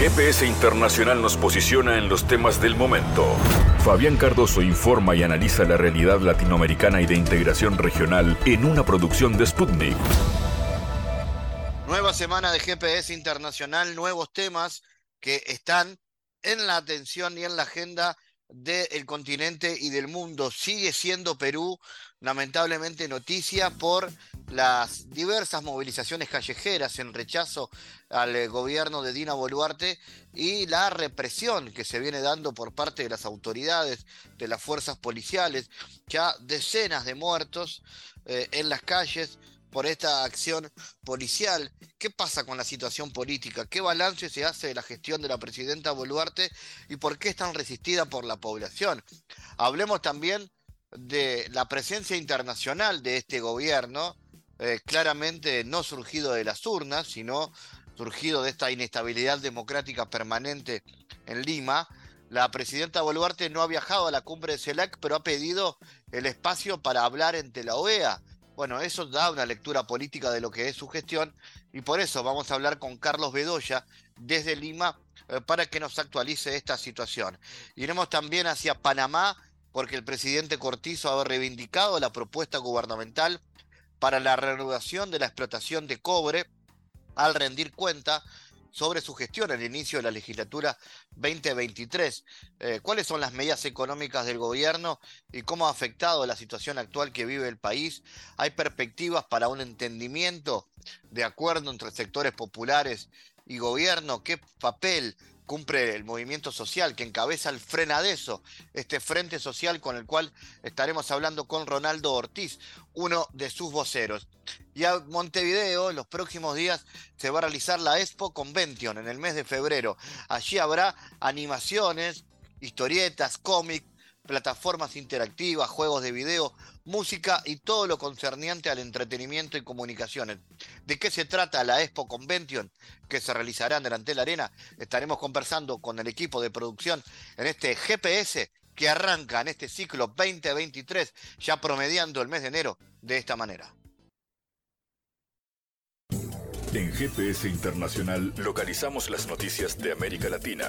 GPS Internacional nos posiciona en los temas del momento. Fabián Cardoso informa y analiza la realidad latinoamericana y de integración regional en una producción de Sputnik. Nueva semana de GPS Internacional, nuevos temas que están en la atención y en la agenda del continente y del mundo. Sigue siendo Perú, lamentablemente, noticia por las diversas movilizaciones callejeras en rechazo al eh, gobierno de Dina Boluarte y la represión que se viene dando por parte de las autoridades, de las fuerzas policiales, ya decenas de muertos eh, en las calles por esta acción policial. ¿Qué pasa con la situación política? ¿Qué balance se hace de la gestión de la presidenta Boluarte y por qué es tan resistida por la población? Hablemos también de la presencia internacional de este gobierno, eh, claramente no surgido de las urnas, sino surgido de esta inestabilidad democrática permanente en Lima. La presidenta Boluarte no ha viajado a la cumbre de CELAC, pero ha pedido el espacio para hablar ante la OEA bueno, eso da una lectura política de lo que es su gestión y por eso vamos a hablar con Carlos Bedoya desde Lima eh, para que nos actualice esta situación. Iremos también hacia Panamá porque el presidente Cortizo ha reivindicado la propuesta gubernamental para la reanudación de la explotación de cobre al rendir cuenta sobre su gestión al inicio de la legislatura 2023. Eh, ¿Cuáles son las medidas económicas del gobierno y cómo ha afectado la situación actual que vive el país? ¿Hay perspectivas para un entendimiento de acuerdo entre sectores populares y gobierno? ¿Qué papel cumple el movimiento social que encabeza el Frenadeso, este frente social con el cual estaremos hablando con Ronaldo Ortiz, uno de sus voceros. Y a Montevideo, en los próximos días, se va a realizar la Expo Convention en el mes de febrero. Allí habrá animaciones, historietas, cómics, plataformas interactivas, juegos de video, música y todo lo concerniente al entretenimiento y comunicaciones. ¿De qué se trata la Expo Convention que se realizará en delante de la arena? Estaremos conversando con el equipo de producción en este GPS que arranca en este ciclo 2023, ya promediando el mes de enero de esta manera. En GPS Internacional localizamos las noticias de América Latina.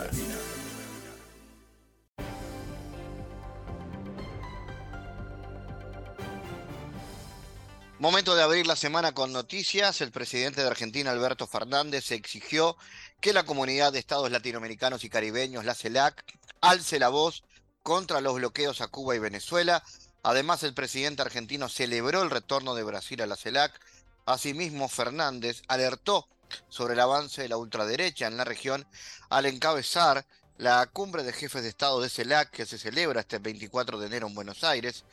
Momento de abrir la semana con noticias. El presidente de Argentina, Alberto Fernández, exigió que la comunidad de estados latinoamericanos y caribeños, la CELAC, alce la voz contra los bloqueos a Cuba y Venezuela. Además, el presidente argentino celebró el retorno de Brasil a la CELAC. Asimismo, Fernández alertó sobre el avance de la ultraderecha en la región al encabezar la cumbre de jefes de Estado de CELAC que se celebra este 24 de enero en Buenos Aires.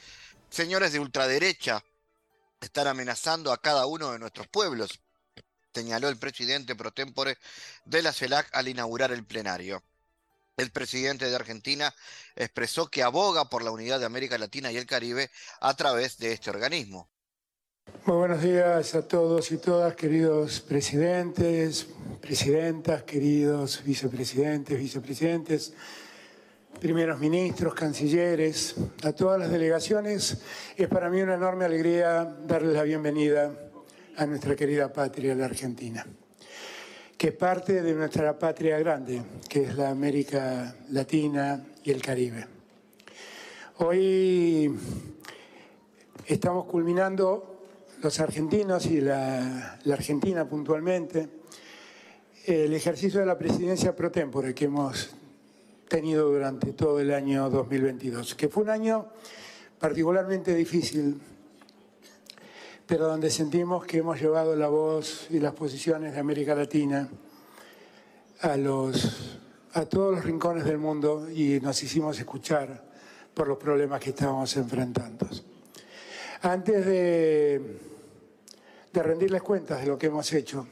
Señores de ultraderecha están amenazando a cada uno de nuestros pueblos, señaló el presidente pro tempore de la CELAC al inaugurar el plenario. El presidente de Argentina expresó que aboga por la unidad de América Latina y el Caribe a través de este organismo. Muy buenos días a todos y todas, queridos presidentes, presidentas, queridos vicepresidentes, vicepresidentes primeros ministros, cancilleres, a todas las delegaciones. Es para mí una enorme alegría darles la bienvenida a nuestra querida patria, la Argentina, que es parte de nuestra patria grande, que es la América Latina y el Caribe. Hoy estamos culminando los argentinos y la, Argentina puntualmente el ejercicio de la presidencia pro tempore que hemos tenido durante todo el año 2022, que fue un año particularmente difícil, pero donde sentimos que hemos llevado la voz y las posiciones de América Latina a, los, a todos los rincones del mundo y nos hicimos escuchar por los problemas que estábamos enfrentando. Antes de, de rendirles cuentas de lo que hemos hecho,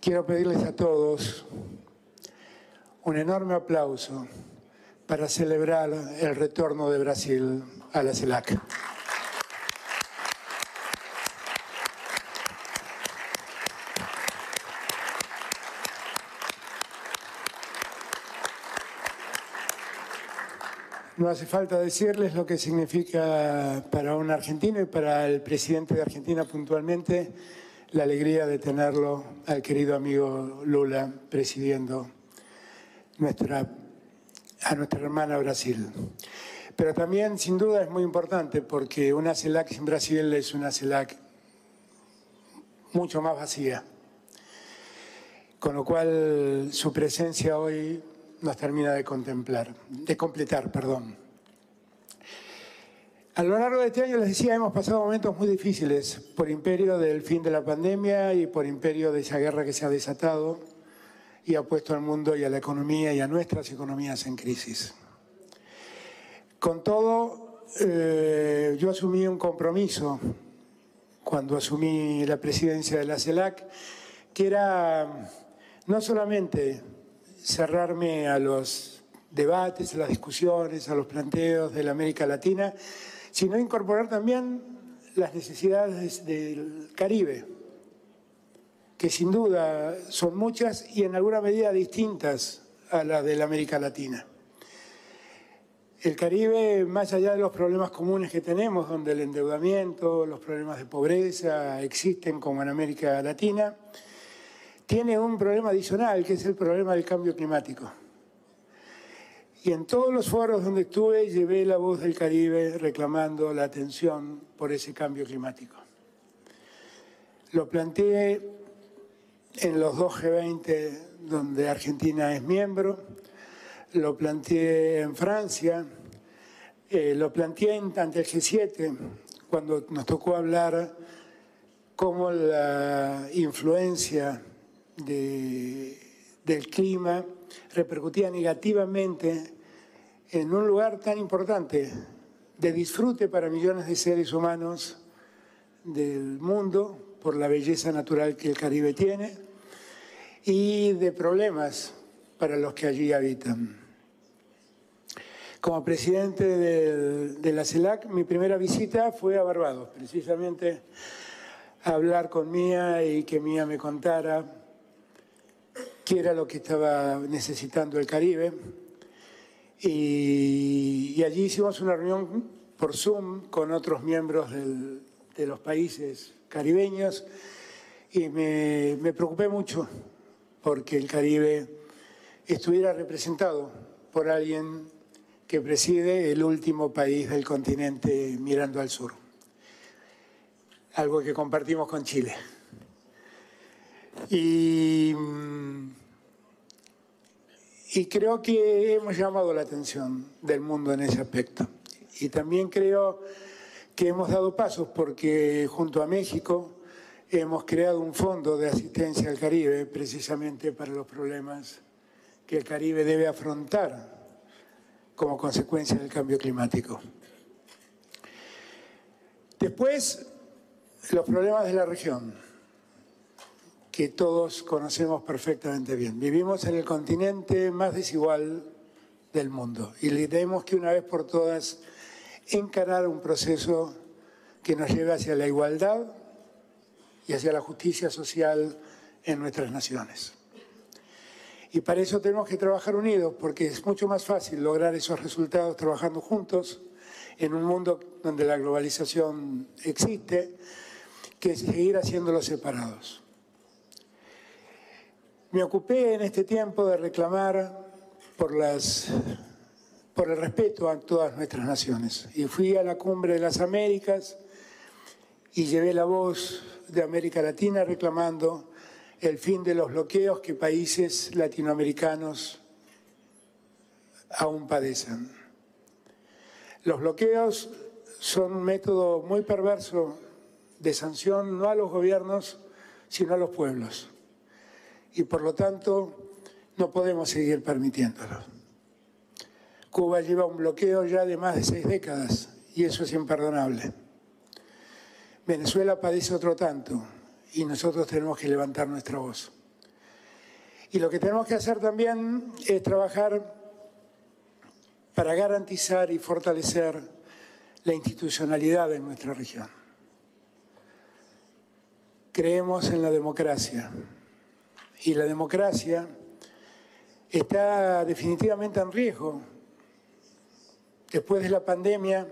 quiero pedirles a todos un enorme aplauso para celebrar el retorno de Brasil a la CELAC. No hace falta decirles lo que significa para un argentino y para el presidente de Argentina puntualmente la alegría de tenerlo al querido amigo Lula presidiendo nuestra, a nuestra hermana Brasil. Pero también, sin duda, es muy importante porque una CELAC sin Brasil es una CELAC mucho más vacía. Con lo cual, su presencia hoy nos termina de contemplar, de completar, perdón. A lo largo de este año, les decía, hemos pasado momentos muy difíciles por imperio del fin de la pandemia y por imperio de esa guerra que se ha desatado y ha puesto al mundo y a la economía y a nuestras economías en crisis. Con todo, eh, yo asumí un compromiso cuando asumí la presidencia de la CELAC, que era no solamente cerrarme a los debates, a las discusiones, a los planteos de la América Latina, sino incorporar también las necesidades del Caribe, que sin duda son muchas y en alguna medida distintas a las de la América Latina. El Caribe, más allá de los problemas comunes que tenemos, donde el endeudamiento, los problemas de pobreza existen como en América Latina, tiene un problema adicional, que es el problema del cambio climático. Y en todos los foros donde estuve llevé la voz del Caribe reclamando la atención por ese cambio climático. Lo planteé en los dos G20 donde Argentina es miembro, lo planteé en Francia, eh, lo planteé ante el G7 cuando nos tocó hablar cómo la influencia del clima repercutía negativamente en un lugar tan importante de disfrute para millones de seres humanos del mundo por la belleza natural que el Caribe tiene y de problemas para los que allí habitan. Como presidente de, la CELAC, mi primera visita fue a Barbados, precisamente a hablar con Mía y que Mía me contara qué era lo que estaba necesitando el Caribe y, allí hicimos una reunión por Zoom con otros miembros de los países caribeños y me, me preocupé mucho porque el Caribe estuviera representado por alguien que preside el último país del continente mirando al sur, algo que compartimos con Chile. Y y creo que hemos llamado la atención del mundo en ese aspecto. Y también creo que hemos dado pasos porque junto a México hemos creado un fondo de asistencia al Caribe precisamente para los problemas que el Caribe debe afrontar como consecuencia del cambio climático. Después, los problemas de la región que todos conocemos perfectamente bien. Vivimos en el continente más desigual del mundo y le tenemos que una vez por todas encarar un proceso que nos lleve hacia la igualdad y hacia la justicia social en nuestras naciones. Y para eso tenemos que trabajar unidos, porque es mucho más fácil lograr esos resultados trabajando juntos en un mundo donde la globalización existe, que seguir haciéndolo separados. Me ocupé en este tiempo de reclamar por, las, por el respeto a todas nuestras naciones. Y fui a la cumbre de las Américas y llevé la voz de América Latina reclamando el fin de los bloqueos que países latinoamericanos aún padecen. Los bloqueos son un método muy perverso de sanción no a los gobiernos, sino a los pueblos y por lo tanto no podemos seguir permitiéndolo. Cuba lleva un bloqueo ya de más de seis décadas y eso es imperdonable. Venezuela padece otro tanto y nosotros tenemos que levantar nuestra voz. Y lo que tenemos que hacer también es trabajar para garantizar y fortalecer la institucionalidad de nuestra región. Creemos en la democracia y la democracia está definitivamente en riesgo. Después de la pandemia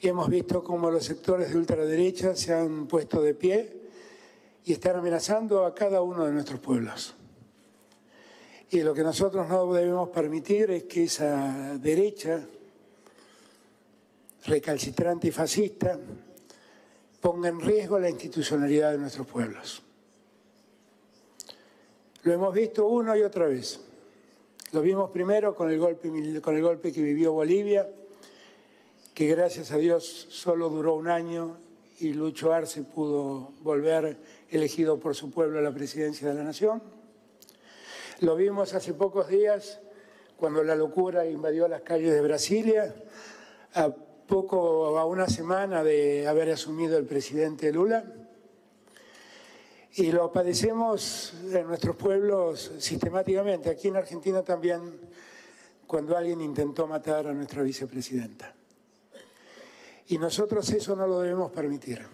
hemos visto cómo los sectores de ultraderecha se han puesto de pie y están amenazando a cada uno de nuestros pueblos. Y lo que nosotros no debemos permitir es que esa derecha recalcitrante y fascista ponga en riesgo la institucionalidad de nuestros pueblos. Lo hemos visto una y otra vez. Lo vimos primero con el golpe, con el golpe que vivió Bolivia, que gracias a Dios solo duró un año y Lucho Arce pudo volver elegido por su pueblo a la presidencia de la Nación. Lo vimos hace pocos días cuando la locura invadió las calles de Brasilia, a poco, a una semana de haber asumido el presidente Lula. Y lo padecemos en nuestros pueblos sistemáticamente, aquí en Argentina también, cuando alguien intentó matar a nuestra vicepresidenta. Y nosotros eso no lo debemos permitir,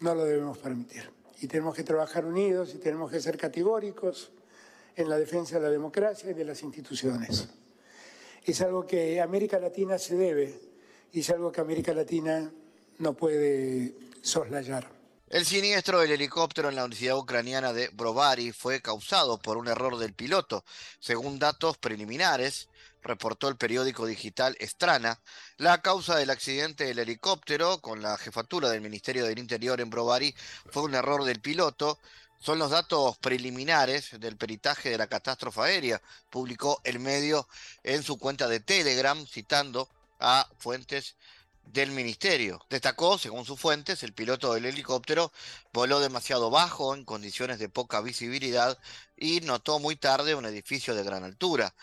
no lo debemos permitir. Y tenemos que trabajar unidos y tenemos que ser categóricos en la defensa de la democracia y de las instituciones. Es algo que América Latina se debe y es algo que América Latina no puede soslayar. El siniestro del helicóptero en la Universidad Ucraniana de Brovary fue causado por un error del piloto. Según datos preliminares, reportó el periódico digital Estrana, la causa del accidente del helicóptero con la jefatura del Ministerio del Interior en Brovary fue un error del piloto. Son los datos preliminares del peritaje de la catástrofe aérea, publicó el medio en su cuenta de Telegram, citando a fuentes del ministerio. Destacó, según sus fuentes, el piloto del helicóptero voló demasiado bajo en condiciones de poca visibilidad y notó muy tarde un edificio de gran altura.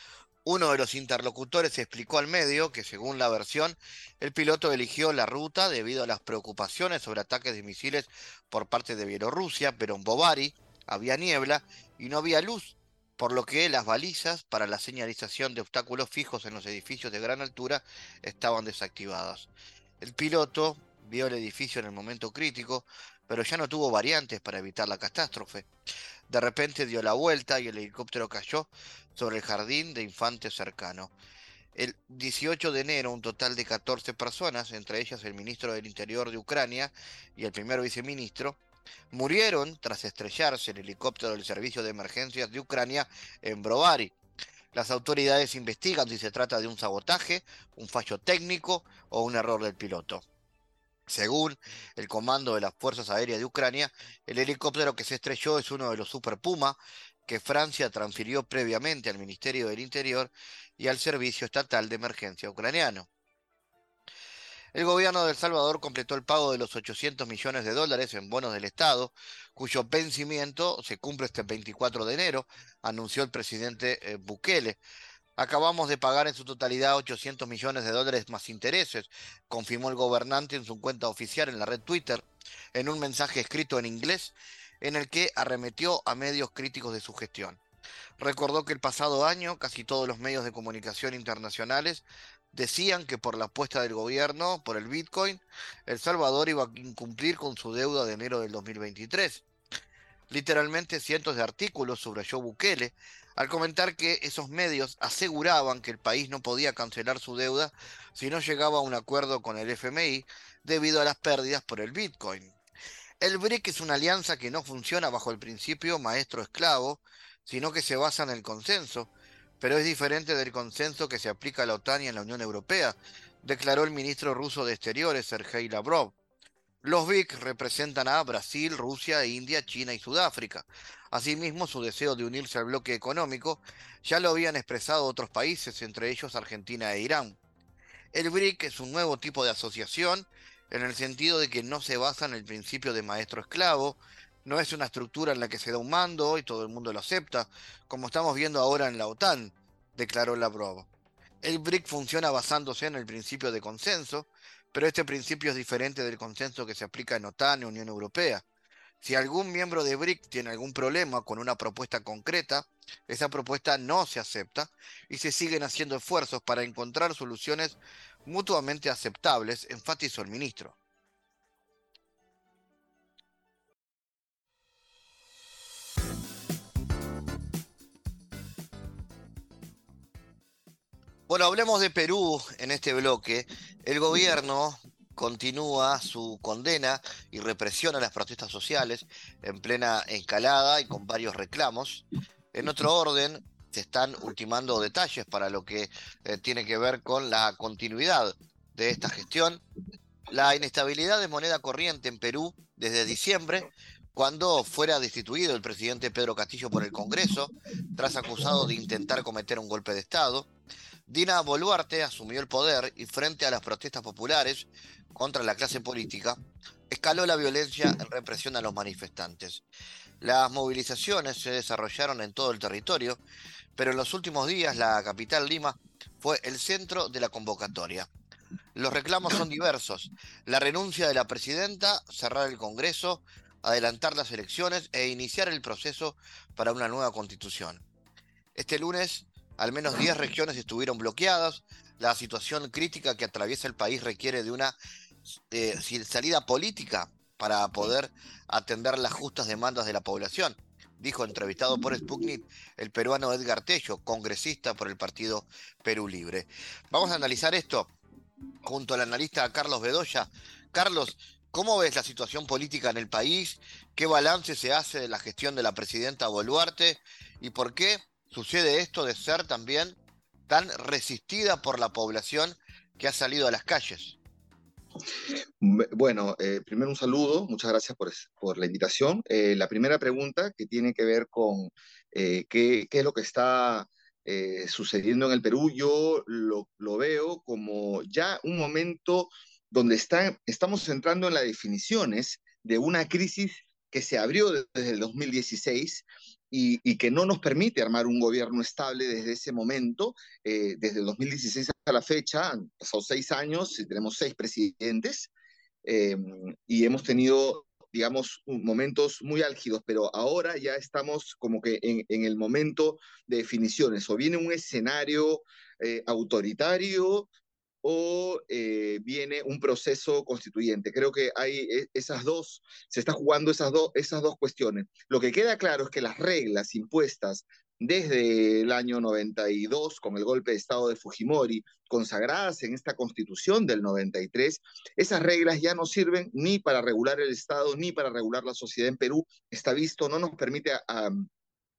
Uno de los interlocutores explicó al medio que, según la versión, el piloto eligió la ruta debido a las preocupaciones sobre ataques de misiles por parte de Bielorrusia, pero en Bovary había niebla y no había luz, por lo que las balizas para la señalización de obstáculos fijos en los edificios de gran altura estaban desactivadas. El piloto vio el edificio en el momento crítico, pero ya no tuvo variantes para evitar la catástrofe. De repente dio la vuelta y el helicóptero cayó sobre el jardín de infantes cercano. El 18 de enero, un total de 14 personas, entre ellas el ministro del Interior de Ucrania y el primer viceministro, murieron tras estrellarse el helicóptero del Servicio de Emergencias de Ucrania en Brovary. Las autoridades investigan si se trata de un sabotaje, un fallo técnico o un error del piloto. Según el Comando de las Fuerzas Aéreas de Ucrania, el helicóptero que se estrelló es uno de los Super Puma que Francia transfirió previamente al Ministerio del Interior y al Servicio Estatal de Emergencia ucraniano. El gobierno de El Salvador completó el pago de los 800 millones de dólares en bonos del Estado, cuyo vencimiento se cumple este 24 de enero, anunció el presidente eh, Bukele. Acabamos de pagar en su totalidad 800 millones de dólares más intereses, confirmó el gobernante en su cuenta oficial en la red Twitter, en un mensaje escrito en inglés en el que arremetió a medios críticos de su gestión. Recordó que el pasado año casi todos los medios de comunicación internacionales decían que por la apuesta del gobierno por el Bitcoin, El Salvador iba a incumplir con su deuda de enero del 2023. Literalmente cientos de artículos subrayó Bukele al comentar que esos medios aseguraban que el país no podía cancelar su deuda si no llegaba a un acuerdo con el FMI debido a las pérdidas por el Bitcoin. El BRIC es una alianza que no funciona bajo el principio maestro-esclavo, sino que se basa en el consenso, pero es diferente del consenso que se aplica a la OTAN y a la Unión Europea, declaró el ministro ruso de Exteriores, Sergei Lavrov. Los BIC representan a Brasil, Rusia, India, China y Sudáfrica. Asimismo, su deseo de unirse al bloque económico ya lo habían expresado otros países, entre ellos Argentina e Irán. El BRIC es un nuevo tipo de asociación en el sentido de que no se basa en el principio de maestro esclavo, no es una estructura en la que se da un mando y todo el mundo lo acepta, como estamos viendo ahora en la OTAN, declaró Lavrov. El BRIC funciona basándose en el principio de consenso, pero este principio es diferente del consenso que se aplica en OTAN y Unión Europea. Si algún miembro de BRIC tiene algún problema con una propuesta concreta, esa propuesta no se acepta y se siguen haciendo esfuerzos para encontrar soluciones mutuamente aceptables, enfatizó el ministro. Bueno, hablemos de Perú en este bloque. El gobierno continúa su condena y represión a las protestas sociales en plena escalada y con varios reclamos. En otro orden, se están ultimando detalles para lo que eh, tiene que ver con la continuidad de esta gestión. La inestabilidad de moneda corriente en Perú desde diciembre, cuando fuera destituido el presidente Pedro Castillo por el Congreso, tras acusado de intentar cometer un golpe de Estado. Dina Boluarte asumió el poder y frente a las protestas populares contra la clase política, escaló la violencia en represión a los manifestantes. Las movilizaciones se desarrollaron en todo el territorio, pero en los últimos días la capital Lima fue el centro de la convocatoria. Los reclamos son diversos. La renuncia de la presidenta, cerrar el Congreso, adelantar las elecciones e iniciar el proceso para una nueva constitución. Este lunes, al menos 10 regiones estuvieron bloqueadas. La situación crítica que atraviesa el país requiere de una eh, salida política para poder atender las justas demandas de la población, dijo entrevistado por Sputnik el peruano Edgar Tello, congresista por el partido Perú Libre. Vamos a analizar esto junto al analista Carlos Bedoya. Carlos, ¿cómo ves la situación política en el país? ¿Qué balance se hace de la gestión de la presidenta Boluarte? ¿Y por qué sucede esto de ser también tan resistida por la población que ha salido a las calles? Bueno, eh, primero un saludo, muchas gracias por, la invitación. Eh, la primera pregunta que tiene que ver con eh, qué, es lo que está sucediendo en el Perú, yo lo, veo como ya un momento donde estamos entrando en las definiciones de una crisis que se abrió desde el 2016 y, que no nos permite armar un gobierno estable desde ese momento, eh, desde el 2016 hasta la fecha, han pasado seis años y tenemos seis presidentes eh, y hemos tenido, digamos, momentos muy álgidos, pero ahora ya estamos como que en, el momento de definiciones, o viene un escenario eh, autoritario o eh, viene un proceso constituyente. Creo que hay e, esas dos, se está jugando esas, dos esas dos cuestiones. Lo que queda claro es que las reglas impuestas desde el año 92 con el golpe de Estado de Fujimori, consagradas en esta constitución del 93, esas reglas ya no sirven ni para regular el Estado ni para regular la sociedad en Perú. Está visto, no nos permite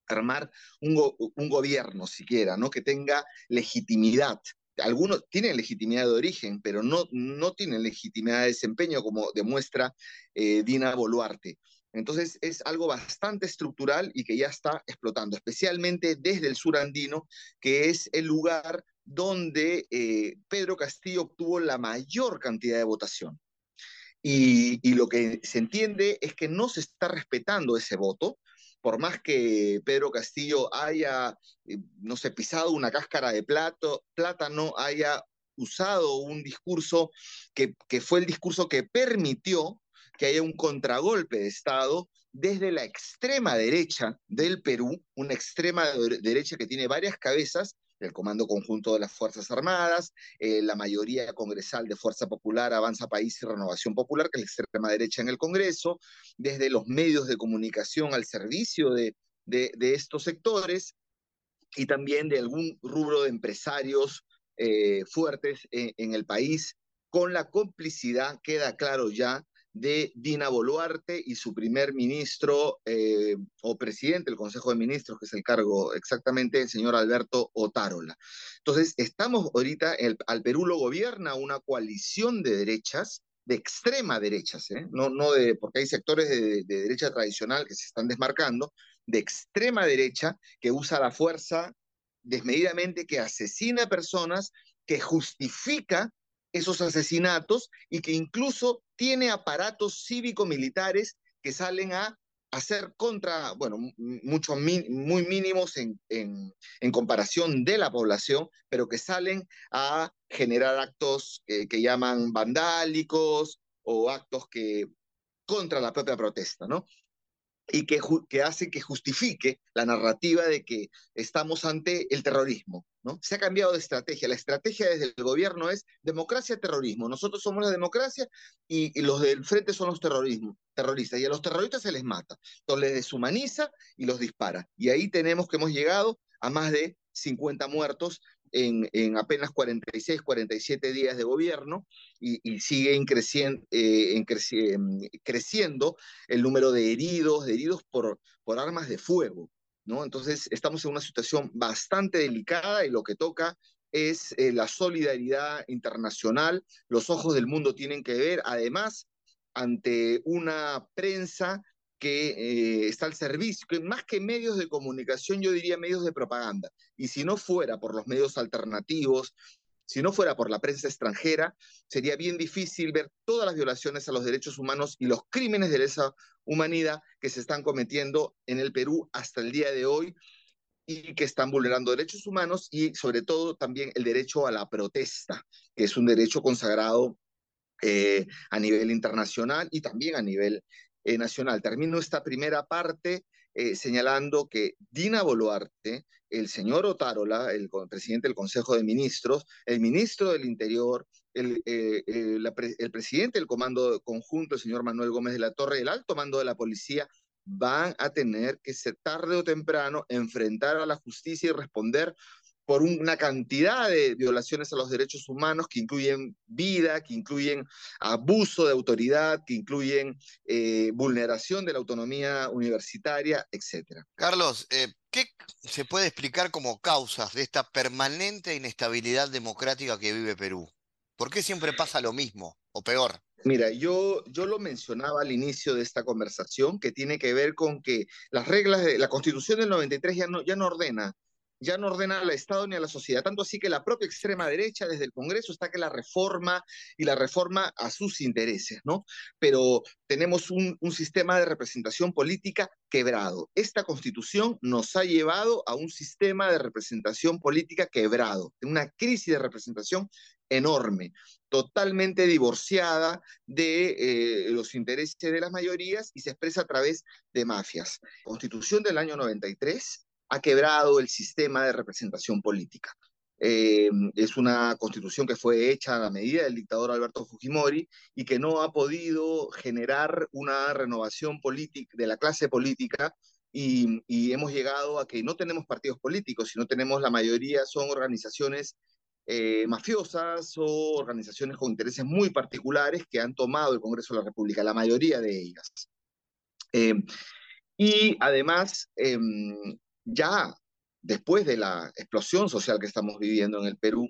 armar un, un, gobierno siquiera, ¿no? Que tenga legitimidad algunos tienen legitimidad de origen, pero no, no tienen legitimidad de desempeño, como demuestra eh, Dina Boluarte. Entonces es algo bastante estructural y que ya está explotando, especialmente desde el sur andino, que es el lugar donde eh, Pedro Castillo obtuvo la mayor cantidad de votación. Y, y, lo que se entiende es que no se está respetando ese voto, por más que Pedro Castillo haya, eh, no sé, pisado una cáscara de plato, plátano, haya usado un discurso que, que fue el discurso que permitió que haya un contragolpe de Estado desde la extrema derecha del Perú, una extrema derecha que tiene varias cabezas el Comando Conjunto de las Fuerzas Armadas, eh, la mayoría congresal de Fuerza Popular, Avanza País y Renovación Popular, que es la extrema derecha en el Congreso, desde los medios de comunicación al servicio de, estos sectores y también de algún rubro de empresarios eh, fuertes en el país, con la complicidad, queda claro ya, de Dina Boluarte y su primer ministro eh, o presidente del Consejo de Ministros, que es el cargo exactamente, el señor Alberto Otárola. Entonces, estamos ahorita, al Perú lo gobierna una coalición de derechas, de extrema derechas, ¿eh? no, no de, porque hay sectores de, de derecha tradicional que se están desmarcando, de extrema derecha que usa la fuerza desmedidamente, que asesina personas, que justifica esos asesinatos y que incluso tiene aparatos cívico-militares que salen a hacer contra, bueno, mucho, muy mínimos en, en, comparación de la población, pero que salen a generar actos que, que llaman vandálicos o actos que contra la propia protesta, ¿no? y que, que, hace que justifique la narrativa de que estamos ante el terrorismo. ¿No? Se ha cambiado de estrategia. La estrategia desde el gobierno es democracia-terrorismo. Nosotros somos la democracia y, los del frente son los terroristas. Y a los terroristas se les mata. Entonces les deshumaniza y los dispara. Y ahí tenemos que hemos llegado a más de 50 muertos en, apenas 46, 47 días de gobierno y, sigue creciendo, eh, creciendo el número de heridos, de heridos por armas de fuego. ¿No? Entonces, estamos en una situación bastante delicada y lo que toca es eh, la solidaridad internacional. Los ojos del mundo tienen que ver, además, ante una prensa que eh, está al servicio, que más que medios de comunicación, yo diría medios de propaganda. Y si no fuera por los medios alternativos, si no fuera por la prensa extranjera, sería bien difícil ver todas las violaciones a los derechos humanos y los crímenes de lesa humanidad que se están cometiendo en el Perú hasta el día de hoy y que están vulnerando derechos humanos y sobre todo también el derecho a la protesta, que es un derecho consagrado eh, a nivel internacional y también a nivel eh, nacional. Termino esta primera parte eh, señalando que Dina Boluarte, el señor Otárola, el presidente del Consejo de Ministros, el ministro del Interior, el, eh, el, presidente del Comando Conjunto, el señor Manuel Gómez de la Torre, el alto mando de la policía, van a tener que ser tarde o temprano enfrentar a la justicia y responder por una cantidad de violaciones a los derechos humanos que incluyen vida, que incluyen abuso de autoridad, que incluyen eh, vulneración de la autonomía universitaria, etc. Carlos, eh, ¿qué se puede explicar como causas de esta permanente inestabilidad democrática que vive Perú? ¿Por qué siempre pasa lo mismo o peor? Mira, yo, yo lo mencionaba al inicio de esta conversación, que tiene que ver con que las reglas de la Constitución del 93 ya no, ya no ordena ya no ordena al Estado ni a la sociedad. Tanto así que la propia extrema derecha desde el Congreso está que la reforma y la reforma a sus intereses, ¿no? Pero tenemos un, sistema de representación política quebrado. Esta constitución nos ha llevado a un sistema de representación política quebrado, una crisis de representación enorme, totalmente divorciada de eh, los intereses de las mayorías y se expresa a través de mafias. Constitución del año 93 ha quebrado el sistema de representación política. Eh, es una constitución que fue hecha a la medida del dictador Alberto Fujimori y que no ha podido generar una renovación política de la clase política y, hemos llegado a que no tenemos partidos políticos, sino tenemos la mayoría son organizaciones eh, mafiosas o organizaciones con intereses muy particulares que han tomado el Congreso de la República, la mayoría de ellas. Eh, y además, em, ya después de la explosión social que estamos viviendo en el Perú,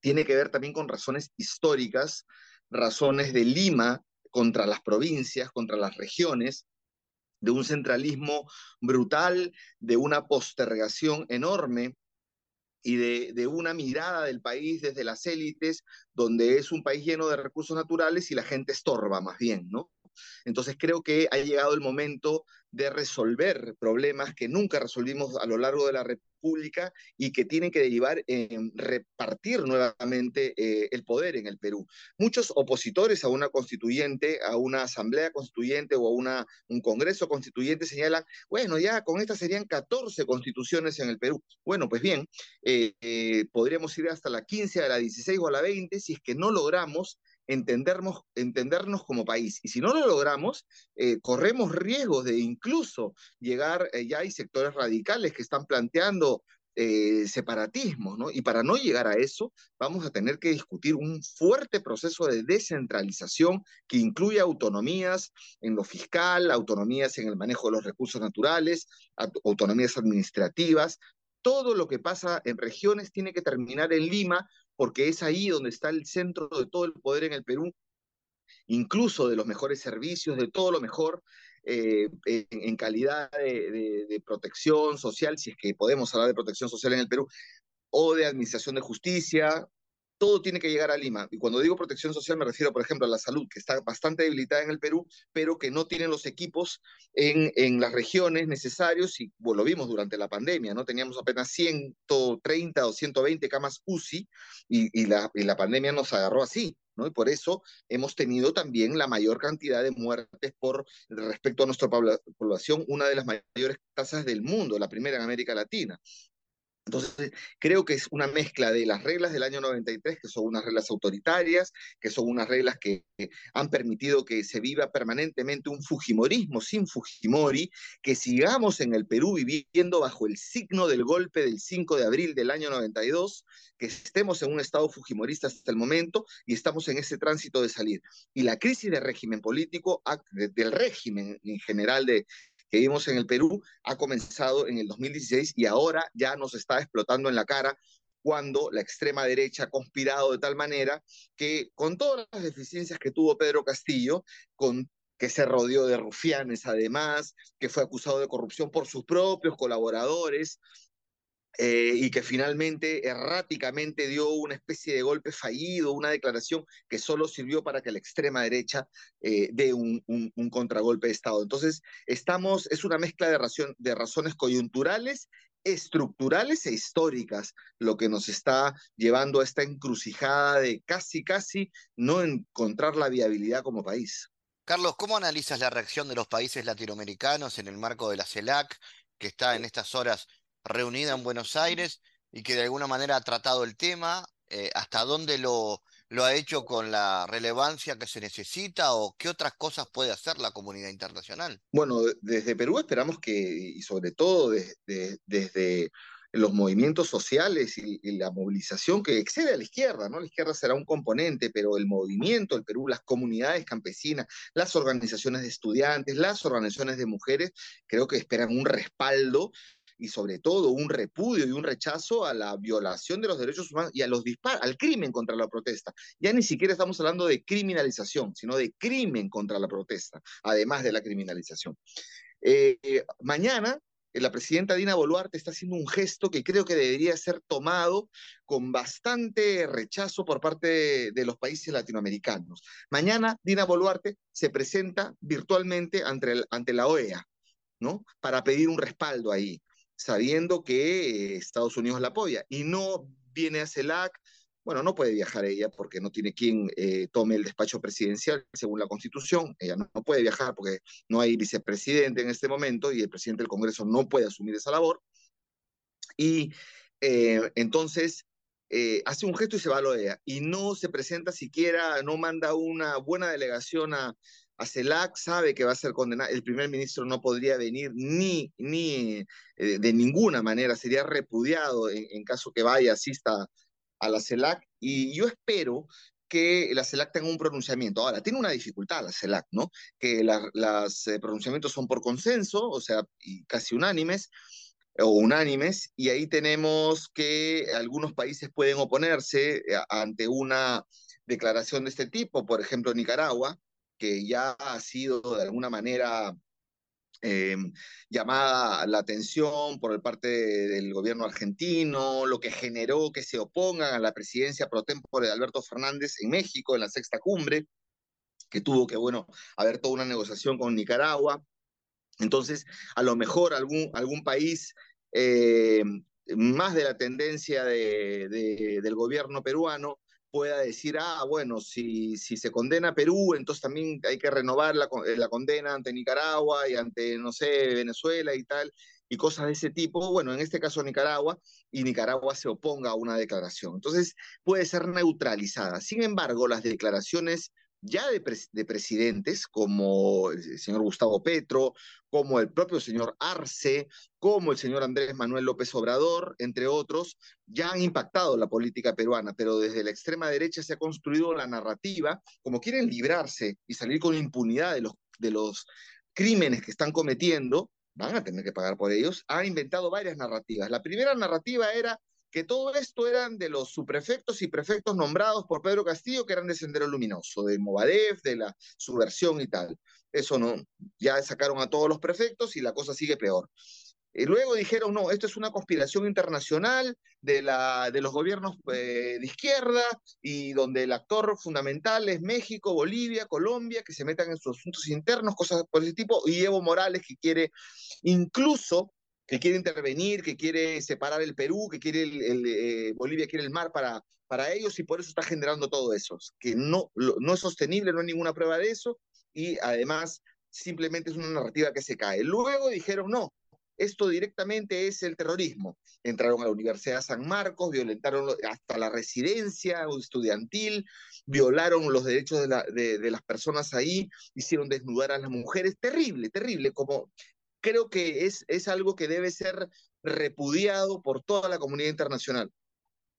tiene que ver también con razones históricas, razones de Lima contra las provincias, contra las regiones, de un centralismo brutal, de una postergación enorme y de, una mirada del país desde las élites, donde es un país lleno de recursos naturales y la gente estorba más bien, ¿no? Entonces creo que ha llegado el momento de resolver problemas que nunca resolvimos a lo largo de la República y que tienen que derivar en repartir nuevamente eh, el poder en el Perú. Muchos opositores a una constituyente, a una asamblea constituyente o a una, un congreso constituyente señalan, bueno, ya con estas serían 14 constituciones en el Perú. Bueno, pues bien, eh, eh, podríamos ir hasta la 15, a la 16 o a la 20 si es que no logramos entendernos, entendernos como país. Y si no lo logramos, eh, corremos riesgos de incluso llegar, eh, ya hay sectores radicales que están planteando eh, separatismo, ¿no? Y para no llegar a eso, vamos a tener que discutir un fuerte proceso de descentralización que incluye autonomías en lo fiscal, autonomías en el manejo de los recursos naturales, autonomías administrativas. Todo lo que pasa en regiones tiene que terminar en Lima porque es ahí donde está el centro de todo el poder en el Perú, incluso de los mejores servicios, de todo lo mejor eh, en, calidad de, protección social, si es que podemos hablar de protección social en el Perú, o de administración de justicia, todo tiene que llegar a Lima. Y cuando digo protección social me refiero, por ejemplo, a la salud, que está bastante debilitada en el Perú, pero que no tienen los equipos en, en las regiones necesarios, y bueno, lo vimos durante la pandemia, ¿no? Teníamos apenas 130 o 120 camas UCI y, y, la, y la pandemia nos agarró así. ¿no? Y por eso hemos tenido también la mayor cantidad de muertes por respecto a nuestra población, una de las mayores tasas del mundo, la primera en América Latina. Entonces, creo que es una mezcla de las reglas del año 93, que son unas reglas autoritarias, que son unas reglas que han permitido que se viva permanentemente un Fujimorismo sin Fujimori, que sigamos en el Perú viviendo bajo el signo del golpe del 5 de abril del año 92, que estemos en un estado fujimorista hasta el momento y estamos en ese tránsito de salir. Y la crisis del régimen político, del régimen en general de, que vimos en el Perú ha comenzado en el 2016 y ahora ya nos está explotando en la cara cuando la extrema derecha ha conspirado de tal manera que con todas las deficiencias que tuvo Pedro Castillo, con que se rodeó de rufianes además, que fue acusado de corrupción por sus propios colaboradores, eh, y que finalmente erráticamente dio una especie de golpe fallido, una declaración que solo sirvió para que la extrema derecha eh, dé un, un, contragolpe de Estado. Entonces, estamos, es una mezcla de, de razones coyunturales, estructurales e históricas lo que nos está llevando a esta encrucijada de casi, casi no encontrar la viabilidad como país. Carlos, ¿cómo analizas la reacción de los países latinoamericanos en el marco de la CELAC, que está en estas horas reunida en Buenos Aires y que de alguna manera ha tratado el tema, eh, hasta dónde lo, ha hecho con la relevancia que se necesita o qué otras cosas puede hacer la comunidad internacional. Bueno, desde Perú esperamos que, y sobre todo desde los movimientos sociales y, y, la movilización que excede a la izquierda, ¿no? La izquierda será un componente, pero el movimiento, el Perú, las comunidades campesinas, las organizaciones de estudiantes, las organizaciones de mujeres, creo que esperan un respaldo y sobre todo un repudio y un rechazo a la violación de los derechos humanos y a los disparos, al crimen contra la protesta. Ya ni siquiera estamos hablando de criminalización, sino de crimen contra la protesta, además de la criminalización. Eh, mañana eh, la presidenta Dina Boluarte está haciendo un gesto que creo que debería ser tomado con bastante rechazo por parte de, de, los países latinoamericanos. Mañana Dina Boluarte se presenta virtualmente ante, el, ante la OEA, ¿no? Para pedir un respaldo ahí sabiendo que Estados Unidos la apoya y no viene a CELAC, bueno, no puede viajar ella porque no tiene quien eh, tome el despacho presidencial según la Constitución. Ella no, puede viajar porque no hay vicepresidente en este momento y el presidente del Congreso no puede asumir esa labor. Y eh, entonces eh, hace un gesto y se va a la OEA y no se presenta siquiera, no manda una buena delegación a, a CELAC sabe que va a ser condenado, el primer ministro no podría venir ni, ni eh, de ninguna manera, sería repudiado en, caso que vaya, asista a la CELAC, y yo espero que la CELAC tenga un pronunciamiento. Ahora, tiene una dificultad la CELAC, ¿no? Que la, eh, pronunciamientos son por consenso, o sea, casi unánimes, o unánimes, y ahí tenemos que algunos países pueden oponerse eh, ante una declaración de este tipo, por ejemplo, Nicaragua, que ya ha sido de alguna manera eh, llamada la atención por parte del gobierno argentino, lo que generó que se opongan a la presidencia pro tempore de Alberto Fernández en México en la sexta cumbre, que tuvo que, bueno, haber toda una negociación con Nicaragua. Entonces, a lo mejor algún, algún país eh, más de la tendencia de, de, del gobierno peruano pueda decir, ah, bueno, si, si se condena Perú, entonces también hay que renovar la, eh, la condena ante Nicaragua y ante, no sé, Venezuela y tal, y cosas de ese tipo. Bueno, en este caso Nicaragua, y Nicaragua se oponga a una declaración. Entonces puede ser neutralizada. Sin embargo, las declaraciones ya de, pres de, presidentes como el señor Gustavo Petro, como el propio señor Arce, como el señor Andrés Manuel López Obrador, entre otros, ya han impactado la política peruana, pero desde la extrema derecha se ha construido la narrativa, como quieren librarse y salir con impunidad de los, de los crímenes que están cometiendo, van a tener que pagar por ellos, ha inventado varias narrativas. La primera narrativa era que todo esto eran de los subprefectos y prefectos nombrados por Pedro Castillo, que eran de Sendero Luminoso, de Movadef, de la subversión y tal. Eso no, ya sacaron a todos los prefectos y la cosa sigue peor. Y luego dijeron, no, esto es una conspiración internacional de, la, de los gobiernos eh, de izquierda y donde el actor fundamental es México, Bolivia, Colombia, que se metan en sus asuntos internos, cosas por ese tipo, y Evo Morales que quiere incluso que quiere intervenir, que quiere separar el Perú, que quiere el, eh, Bolivia quiere el mar para, para ellos y por eso está generando todo eso, que no, no es sostenible, no hay ninguna prueba de eso y además simplemente es una narrativa que se cae. Luego dijeron, no, esto directamente es el terrorismo. Entraron a la Universidad de San Marcos, violentaron hasta la residencia estudiantil, violaron los derechos de, de las personas ahí, hicieron desnudar a las mujeres. Terrible, terrible, como creo que es, es algo que debe ser repudiado por toda la comunidad internacional.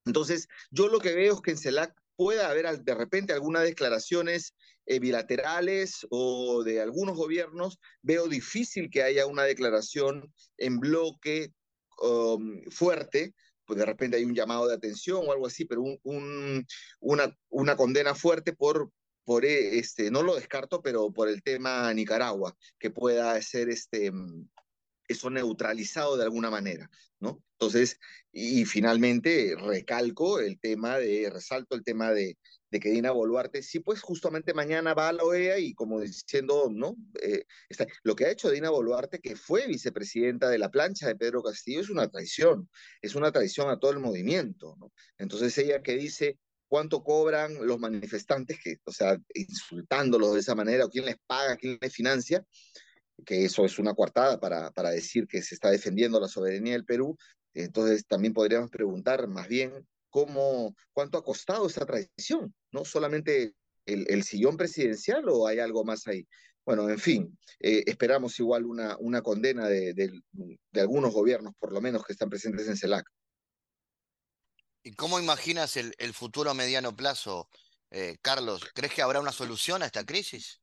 Entonces, yo lo que veo es que en CELAC pueda haber de repente algunas declaraciones eh, bilaterales o de algunos gobiernos, veo difícil que haya una declaración en bloque um, fuerte, pues de repente hay un llamado de atención o algo así, pero un, una, una condena fuerte por, por este, no lo descarto, pero por el tema Nicaragua, que pueda ser este, eso neutralizado de alguna manera, ¿no? Entonces, y, finalmente recalco el tema de, resalto el tema de, de que Dina Boluarte, sí, pues justamente mañana va a la OEA y como diciendo, ¿no? Eh, está, lo que ha hecho Dina Boluarte, que fue vicepresidenta de la plancha de Pedro Castillo, es una traición, es una traición a todo el movimiento. Entonces ella que dice, ¿cuánto cobran los manifestantes? Que, o sea, insultándolos de esa manera, o quién les paga, quién les financia, que eso es una coartada para, para decir que se está defendiendo la soberanía del Perú. Entonces también podríamos preguntar más bien cómo, cuánto ha costado esa traición, ¿no? Solamente el, sillón presidencial o hay algo más ahí. Bueno, en fin, eh, esperamos igual una, una condena de, de, de, algunos gobiernos, por lo menos, que están presentes en CELAC. ¿Y cómo imaginas el, futuro a mediano plazo, eh, Carlos? ¿Crees que habrá una solución a esta crisis?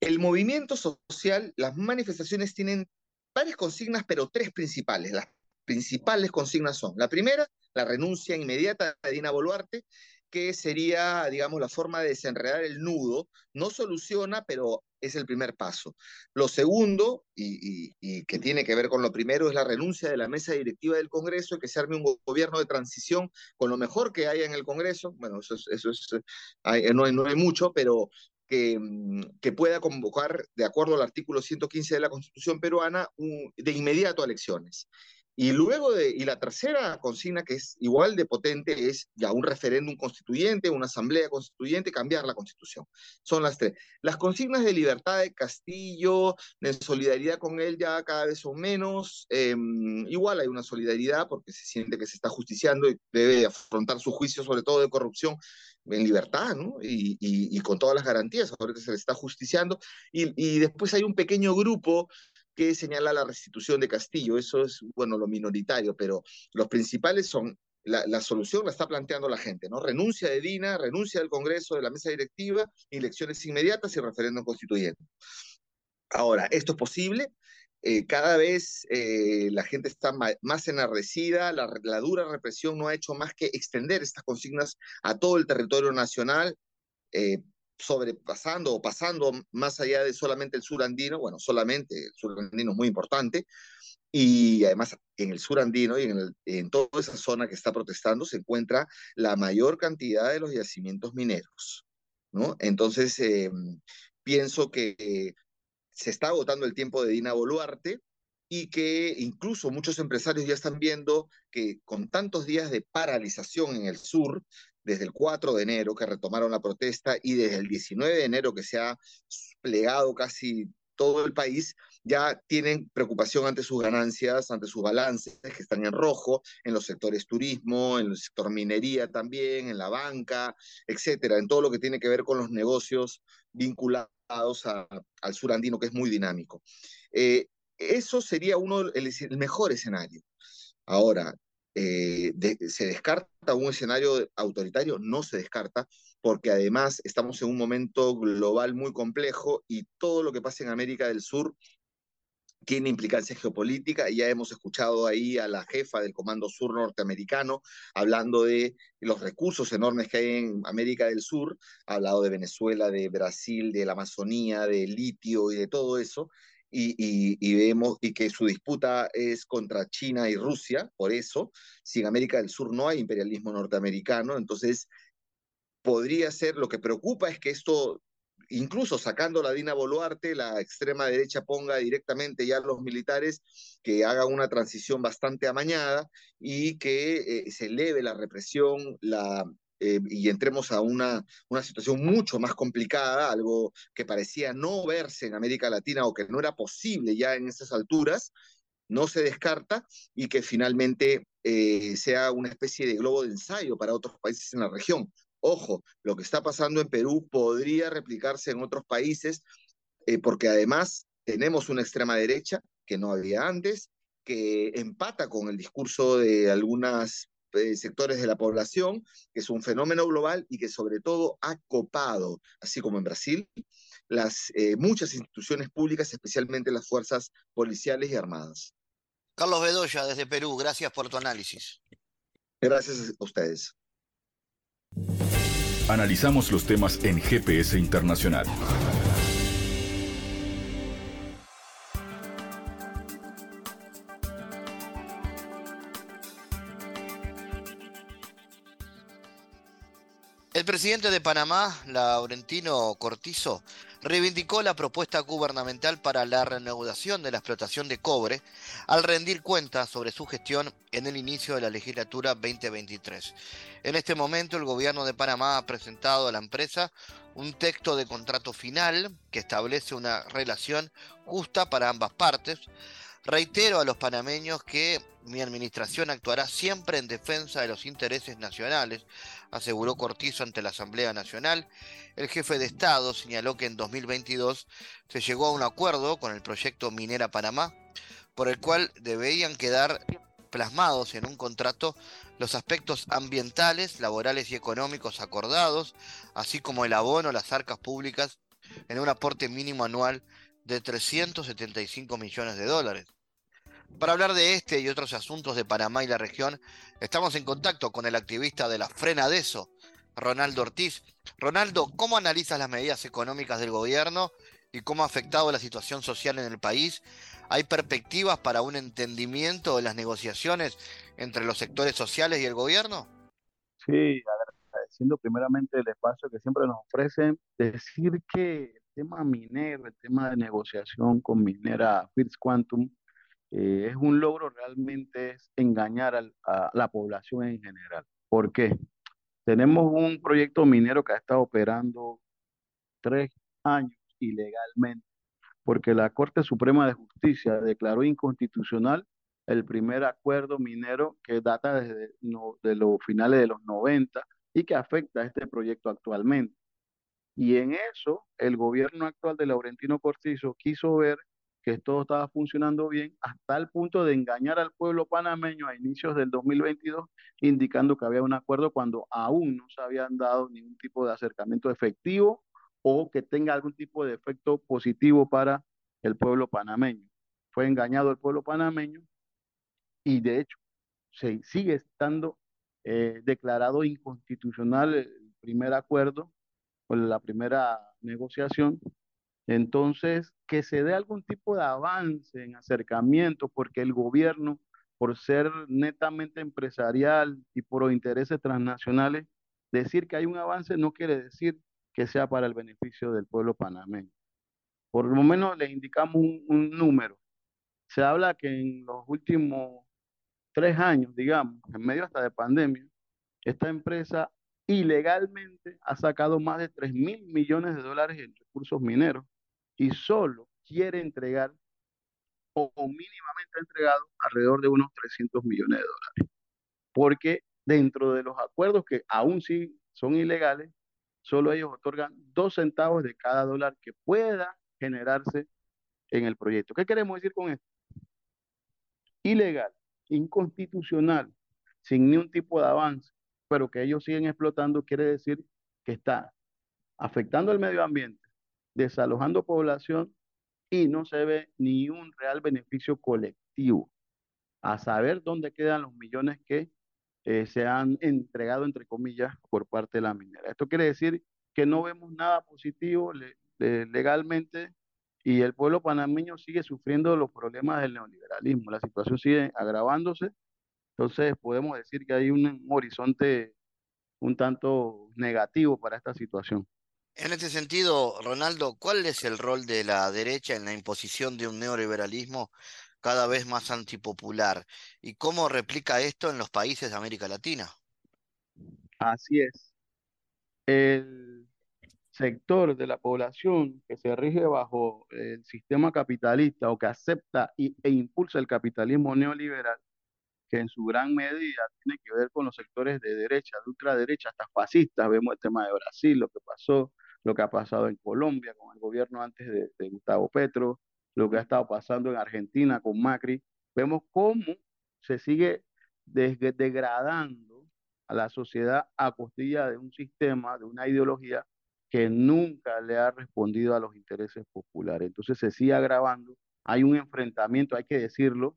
El movimiento social, las manifestaciones tienen varias consignas, pero tres principales. Las principales consignas son, la primera, la renuncia inmediata de Dina Boluarte, que sería, digamos, la forma de desenredar el nudo. No soluciona, pero es el primer paso. Lo segundo, y, y, y, que tiene que ver con lo primero, es la renuncia de la mesa directiva del Congreso, que se arme un gobierno de transición con lo mejor que haya en el Congreso. Bueno, eso es, eso es hay, no, hay, no hay mucho, pero que, mm, pueda convocar, de acuerdo al artículo 115 de la Constitución peruana, de inmediato elecciones. Y luego de, y la tercera consigna que es igual de potente es ya un referéndum constituyente, una asamblea constituyente, cambiar la constitución. Son las tres. Las consignas de libertad de Castillo, de solidaridad con él ya cada vez son menos. Eh, igual hay una solidaridad porque se siente que se está justiciando y debe afrontar su juicio, sobre todo de corrupción, en libertad, ¿no? Y, y, y, con todas las garantías, ahorita se le está justiciando, y, y, después hay un pequeño grupo que señala la restitución de Castillo, eso es, bueno, lo minoritario, pero los principales son, la, la solución la está planteando la gente, ¿no? Renuncia de Dina, renuncia del Congreso, de la mesa directiva, elecciones inmediatas y referéndum constituyente. Ahora, ¿esto es posible? Eh, cada vez eh, la gente está más enardecida, la, la, dura represión no ha hecho más que extender estas consignas a todo el territorio nacional, eh, sobrepasando o pasando más allá de solamente el sur andino, bueno, solamente el sur andino es muy importante, y además en el sur andino y en, en toda esa zona que está protestando se encuentra la mayor cantidad de los yacimientos mineros, ¿no? Entonces, eh, pienso que se está agotando el tiempo de Dina Boluarte y que incluso muchos empresarios ya están viendo que con tantos días de paralización en el sur, desde el 4 de enero que retomaron la protesta y desde el 19 de enero que se ha plegado casi todo el país, ya tienen preocupación ante sus ganancias, ante sus balances que están en rojo, en los sectores turismo, en el sector minería también, en la banca, etcétera, en todo lo que tiene que ver con los negocios vinculados a, al sur andino, que es muy dinámico. Eh, eso sería uno, el, el mejor escenario. Ahora, eh, ¿se descarta un escenario autoritario? No se descarta, porque además estamos en un momento global muy complejo y todo lo que pasa en América del Sur tiene implicancia geopolítica. Ya hemos escuchado ahí a la jefa del Comando Sur norteamericano hablando de los recursos enormes que hay en América del Sur. Ha hablado de Venezuela, de Brasil, de la Amazonía, de litio y de todo eso. Y, y, y, vemos y que su disputa es contra China y Rusia, por eso, si en América del Sur no hay imperialismo norteamericano, entonces podría ser, lo que preocupa es que esto incluso sacando la Dina Boluarte, la extrema derecha ponga directamente ya a los militares que hagan una transición bastante amañada y que eh, se eleve la represión, la, eh, y entremos a una, una situación mucho más complicada, algo que parecía no verse en América Latina o que no era posible ya en esas alturas, no se descarta y que finalmente eh, sea una especie de globo de ensayo para otros países en la región. Ojo, lo que está pasando en Perú podría replicarse en otros países, eh, porque además tenemos una extrema derecha que no había antes, que empata con el discurso de algunas eh, sectores de la población, que es un fenómeno global y que sobre todo ha copado, así como en Brasil, las eh, muchas instituciones públicas, especialmente las fuerzas policiales y armadas. Carlos Bedoya, desde Perú, gracias por tu análisis. Gracias a ustedes. Analizamos los temas en GPS Internacional. El presidente de Panamá, Laurentino Cortizo, reivindicó la propuesta gubernamental para la reanudación de la explotación de cobre al rendir cuentas sobre su gestión en el inicio de la legislatura 2023. En este momento, el gobierno de Panamá ha presentado a la empresa un texto de contrato final que establece una relación justa para ambas partes. Reitero a los panameños que mi administración actuará siempre en defensa de los intereses nacionales, aseguró Cortizo ante la Asamblea Nacional. El jefe de Estado señaló que en 2022 se llegó a un acuerdo con el proyecto Minera Panamá, por el cual deberían quedar plasmados en un contrato los aspectos ambientales, laborales y económicos acordados, así como el abono a las arcas públicas en un aporte mínimo anual de 375 millones de dólares. Para hablar de este y otros asuntos de Panamá y la región, estamos en contacto con el activista de la Frena de eso, Ronaldo Ortiz. Ronaldo, ¿cómo analizas las medidas económicas del gobierno y cómo ha afectado la situación social en el país? ¿Hay perspectivas para un entendimiento de las negociaciones entre los sectores sociales y el gobierno? Sí, agradeciendo primeramente el espacio que siempre nos ofrecen, decir que tema minero, el tema de negociación con minera First Quantum, eh, es un logro realmente es engañar a la población en general. ¿Por qué? Tenemos un proyecto minero que ha estado operando tres años ilegalmente, porque la Corte Suprema de Justicia declaró inconstitucional el primer acuerdo minero que data desde de los finales de los 90 y que afecta a este proyecto actualmente. Y en eso, el gobierno actual de Laurentino Cortizo quiso ver que todo estaba funcionando bien hasta el punto de engañar al pueblo panameño a inicios del 2022, indicando que había un acuerdo cuando aún no se habían dado ningún tipo de acercamiento efectivo o que tenga algún tipo de efecto positivo para el pueblo panameño. Fue engañado el pueblo panameño y de hecho se sigue estando eh, declarado inconstitucional el primer acuerdo la primera negociación entonces, que se dé algún tipo de avance en acercamiento, porque el gobierno, por ser netamente empresarial y por intereses transnacionales, decir que hay un avance no quiere decir que sea para el beneficio del pueblo panameño. Por lo menos le indicamos un, número. Se habla que en los últimos tres años, digamos, en medio hasta de pandemia, esta empresa ilegalmente ha sacado más de 3 mil millones de dólares en recursos mineros y solo quiere entregar o, mínimamente ha entregado alrededor de unos 300 millones de dólares. Porque dentro de los acuerdos que aún sí son ilegales, solo ellos otorgan dos centavos de cada dólar que pueda generarse en el proyecto. ¿Qué queremos decir con esto? Ilegal, inconstitucional, sin ni un tipo de avance, pero que ellos siguen explotando, quiere decir que está afectando el medio ambiente, desalojando población y no se ve ni un real beneficio colectivo. A saber dónde quedan los millones que eh, se han entregado, entre comillas, por parte de la minera. Esto quiere decir que no vemos nada positivo legalmente y el pueblo panameño sigue sufriendo los problemas del neoliberalismo. La situación sigue agravándose. Entonces podemos decir que hay un horizonte un tanto negativo para esta situación. En este sentido, Ronaldo, ¿cuál es el rol de la derecha en la imposición de un neoliberalismo cada vez más antipopular? ¿Y cómo replica esto en los países de América Latina? Así es. El sector de la población que se rige bajo el sistema capitalista o que acepta e impulsa el capitalismo neoliberal, que en su gran medida tiene que ver con los sectores de derecha, de ultraderecha, hasta fascistas. Vemos el tema de Brasil, lo que pasó, lo que ha pasado en Colombia con el gobierno antes de, Gustavo Petro, lo que ha estado pasando en Argentina con Macri. Vemos cómo se sigue degradando a la sociedad a costilla de un sistema, de una ideología que nunca le ha respondido a los intereses populares. Entonces se sigue agravando, hay un enfrentamiento, hay que decirlo,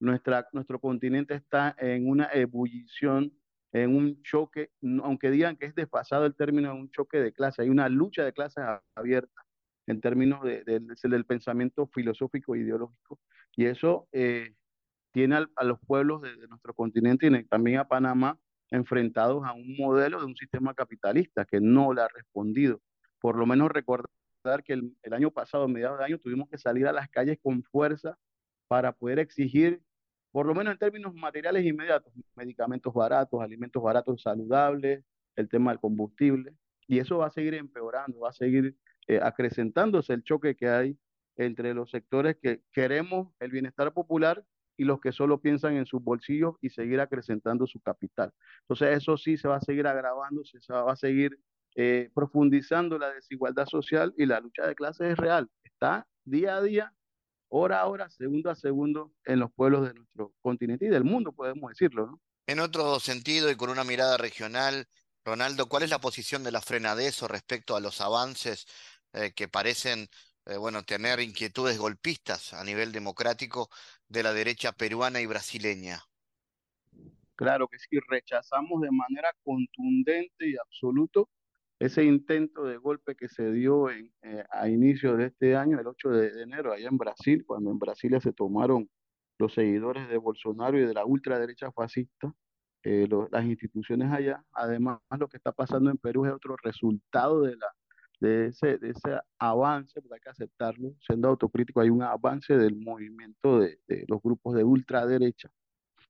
nuestra, nuestro continente está en una ebullición, en un choque, aunque digan que es desfasado el término de un choque de clases, hay una lucha de clases abierta en términos de, del pensamiento filosófico e ideológico, y eso eh, tiene a, los pueblos de, de, nuestro continente y también a Panamá enfrentados a un modelo de un sistema capitalista que no le ha respondido. Por lo menos recordar que el, el año pasado, a mediados de año, tuvimos que salir a las calles con fuerza para poder exigir, por lo menos en términos materiales inmediatos, medicamentos baratos, alimentos baratos saludables, el tema del combustible, y eso va a seguir empeorando, va a seguir eh, acrecentándose el choque que hay entre los sectores que queremos el bienestar popular y los que solo piensan en sus bolsillos y seguir acrecentando su capital. Entonces eso sí se va a seguir agravando, se va a seguir eh, profundizando la desigualdad social y la lucha de clases es real. Está día a día, hora a hora, segundo a segundo en los pueblos de nuestro continente y del mundo, podemos decirlo. ¿no? En otro sentido y con una mirada regional, Ronaldo, ¿cuál es la posición de la Frenadeso respecto a los avances eh, que parecen eh, bueno, tener inquietudes golpistas a nivel democrático de la derecha peruana y brasileña. Claro que sí, rechazamos de manera contundente y absoluto ese intento de golpe que se dio en, eh, a inicios de este año, el 8 de, enero, allá en Brasil, cuando en Brasilia se tomaron los seguidores de Bolsonaro y de la ultraderecha fascista, eh, las instituciones allá. Además, lo que está pasando en Perú es otro resultado de la de ese, de ese avance, porque hay que aceptarlo, siendo autocrítico, hay un avance del movimiento de, de los grupos de ultraderecha.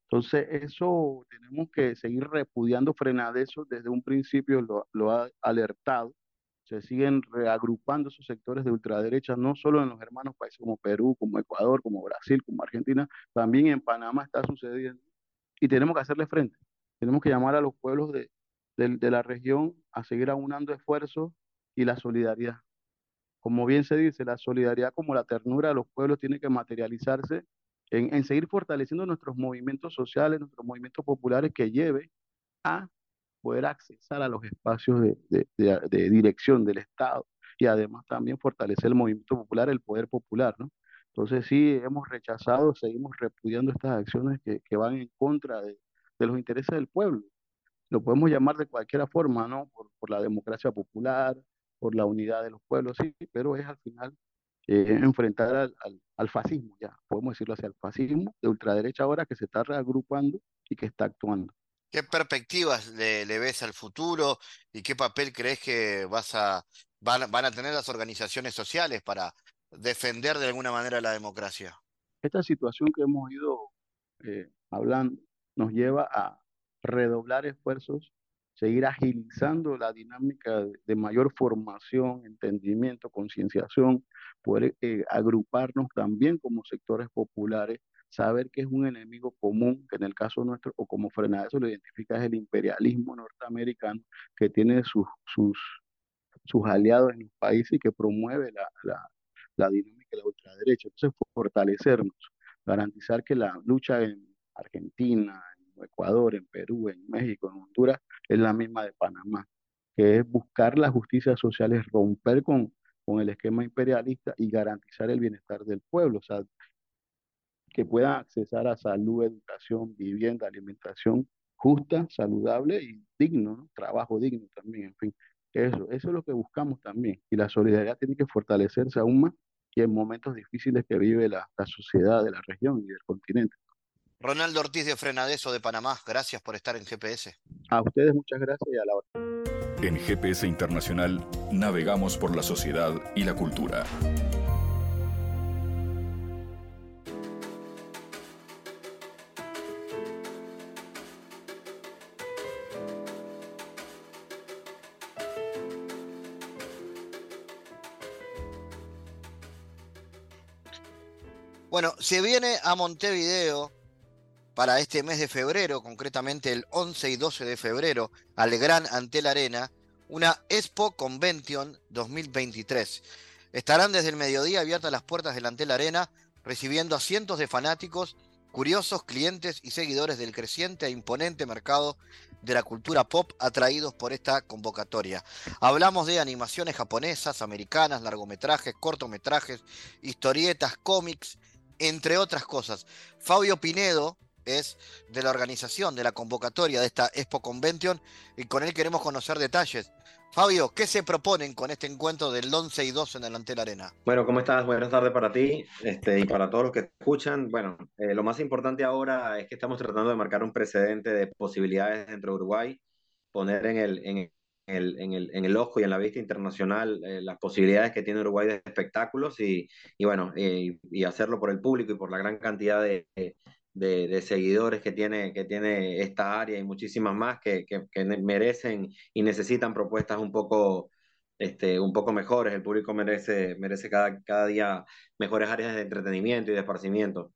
Entonces, eso tenemos que seguir repudiando frenar eso. Desde un principio lo, lo ha alertado. Se siguen reagrupando esos sectores de ultraderecha, no solo en los hermanos países como Perú, como Ecuador, como Brasil, como Argentina, también en Panamá está sucediendo. Y tenemos que hacerle frente. Tenemos que llamar a los pueblos de, de, de la región a seguir aunando esfuerzos y la solidaridad. Como bien se dice, la solidaridad como la ternura de los pueblos tiene que materializarse en, en seguir fortaleciendo nuestros movimientos sociales, nuestros movimientos populares que lleve a poder accesar a los espacios de, de, de, dirección del Estado y además también fortalecer el movimiento popular, el poder popular, ¿no? Entonces sí, hemos rechazado, seguimos repudiando estas acciones que, que van en contra de, de, los intereses del pueblo. Lo podemos llamar de cualquier forma, ¿no? Por, por la democracia popular, por la unidad de los pueblos, sí, pero es al final eh, enfrentar al, al, al, fascismo, ya, podemos decirlo así, al fascismo de ultraderecha ahora que se está reagrupando y que está actuando. ¿Qué perspectivas le, le ves al futuro y qué papel crees que vas a, van, van a tener las organizaciones sociales para defender de alguna manera la democracia? Esta situación que hemos ido eh, hablando nos lleva a redoblar esfuerzos seguir agilizando la dinámica de mayor formación, entendimiento, concienciación, poder eh, agruparnos también como sectores populares, saber que es un enemigo común, que en el caso nuestro, o como frenada eso lo identifica, es el imperialismo norteamericano, que tiene sus, sus, sus aliados en el país y que promueve la, la, la dinámica de la ultraderecha. Entonces, fortalecernos, garantizar que la lucha en Argentina, Ecuador, en Perú, en México, en Honduras, es la misma de Panamá, que es buscar la justicia social, es romper con, con el esquema imperialista y garantizar el bienestar del pueblo, o sea, que puedan accesar a salud, educación, vivienda, alimentación justa, saludable y digno, ¿no? trabajo digno también, en fin. Eso, eso es lo que buscamos también. Y la solidaridad tiene que fortalecerse aún más y en momentos difíciles que vive la, la sociedad de la región y del continente. Ronaldo Ortiz de Frenadeso de Panamá, gracias por estar en GPS. A ustedes muchas gracias y a la hora. En GPS Internacional navegamos por la sociedad y la cultura. Bueno, se viene a Montevideo para este mes de febrero, concretamente el 11 y 12 de febrero, al Gran Antel Arena, una Expo Convention 2023. Estarán desde el mediodía abiertas las puertas del Antel Arena, recibiendo a cientos de fanáticos curiosos, clientes y seguidores del creciente e imponente mercado de la cultura pop atraídos por esta convocatoria. Hablamos de animaciones japonesas, americanas, largometrajes, cortometrajes, historietas, cómics, entre otras cosas. Fabio Pinedo es de la organización de la convocatoria de esta Expo Convention y con él queremos conocer detalles. Fabio, ¿qué se proponen con este encuentro del 11 y 12 en el Antel Arena? Bueno, ¿cómo estás? Buenas tardes para ti este, y para todos los que escuchan. Bueno, eh, lo más importante ahora es que estamos tratando de marcar un precedente de posibilidades dentro de Uruguay, poner en el, en el, en el, en el ojo y en la vista internacional eh, las posibilidades que tiene Uruguay de espectáculos y, y bueno, eh, y hacerlo por el público y por la gran cantidad de, de, seguidores que tiene, que tiene esta área y muchísimas más que, que, merecen y necesitan propuestas un poco, este, un poco mejores. El público merece, merece cada, cada día mejores áreas de entretenimiento y de esparcimiento.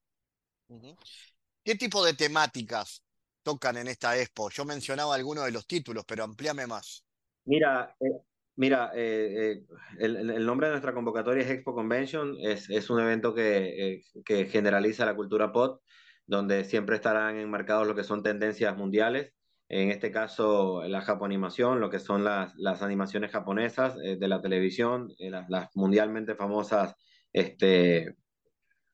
¿Qué tipo de temáticas tocan en esta expo? Yo mencionaba algunos de los títulos, pero amplíame más. Mira, eh, mira eh, eh, el, el, nombre de nuestra convocatoria es Expo Convention, es, es un evento que, que generaliza la cultura pop donde siempre estarán enmarcados lo que son tendencias mundiales. En este caso, la japoanimación, lo que son las, las animaciones japonesas eh, de la televisión, eh, las, las, mundialmente famosas este,